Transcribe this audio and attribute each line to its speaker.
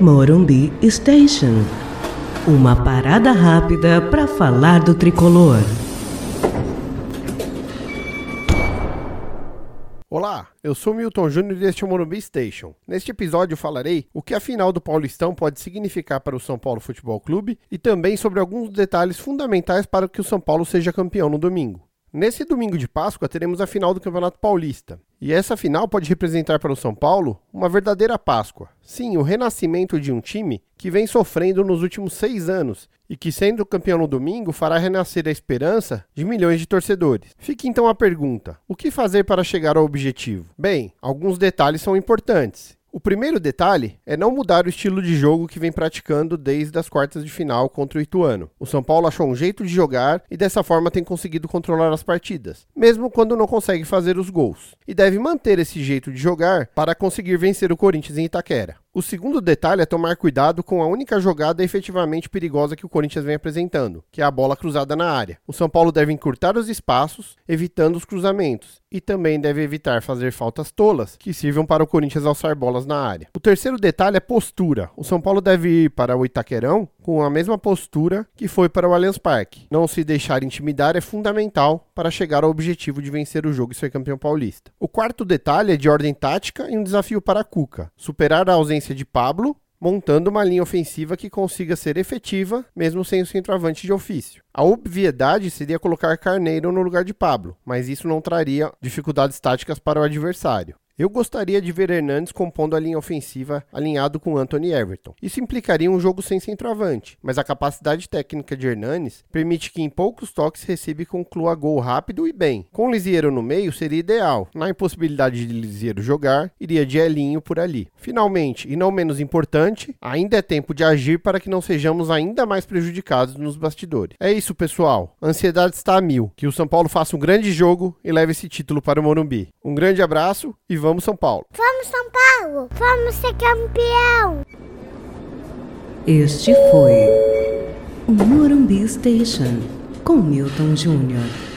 Speaker 1: Morumbi Station. Uma parada rápida para falar do tricolor.
Speaker 2: Olá, eu sou Milton Júnior e este é o Morumbi Station. Neste episódio falarei o que a final do Paulistão pode significar para o São Paulo Futebol Clube e também sobre alguns detalhes fundamentais para que o São Paulo seja campeão no domingo. Nesse domingo de Páscoa teremos a final do Campeonato Paulista. E essa final pode representar para o São Paulo uma verdadeira Páscoa. Sim, o renascimento de um time que vem sofrendo nos últimos seis anos e que, sendo campeão no domingo, fará renascer a esperança de milhões de torcedores. Fica então a pergunta: o que fazer para chegar ao objetivo? Bem, alguns detalhes são importantes. O primeiro detalhe é não mudar o estilo de jogo que vem praticando desde as quartas de final contra o Ituano. O São Paulo achou um jeito de jogar e dessa forma tem conseguido controlar as partidas, mesmo quando não consegue fazer os gols. E deve manter esse jeito de jogar para conseguir vencer o Corinthians em Itaquera. O segundo detalhe é tomar cuidado com a única jogada efetivamente perigosa que o Corinthians vem apresentando, que é a bola cruzada na área. O São Paulo deve encurtar os espaços, evitando os cruzamentos, e também deve evitar fazer faltas tolas que sirvam para o Corinthians alçar bolas na área. O terceiro detalhe é postura. O São Paulo deve ir para o Itaquerão com a mesma postura que foi para o Allianz Parque. Não se deixar intimidar é fundamental para chegar ao objetivo de vencer o jogo e ser campeão paulista. O quarto detalhe é de ordem tática e um desafio para a Cuca: superar a ausência ausência de Pablo, montando uma linha ofensiva que consiga ser efetiva, mesmo sem o centroavante de ofício. A obviedade seria colocar Carneiro no lugar de Pablo, mas isso não traria dificuldades táticas para o adversário. Eu gostaria de ver Hernandes compondo a linha ofensiva alinhado com Anthony Everton. Isso implicaria um jogo sem centroavante, mas a capacidade técnica de Hernandes permite que em poucos toques receba e conclua gol rápido e bem. Com Lisieiro no meio seria ideal. Na impossibilidade de Lisieiro jogar, iria de Elinho por ali. Finalmente, e não menos importante, ainda é tempo de agir para que não sejamos ainda mais prejudicados nos bastidores. É isso, pessoal. A ansiedade está a mil. Que o São Paulo faça um grande jogo e leve esse título para o Morumbi. Um grande abraço e vamos Vamos São Paulo.
Speaker 3: Vamos São Paulo. Vamos ser campeão.
Speaker 1: Este foi o Morumbi Station com Milton Júnior.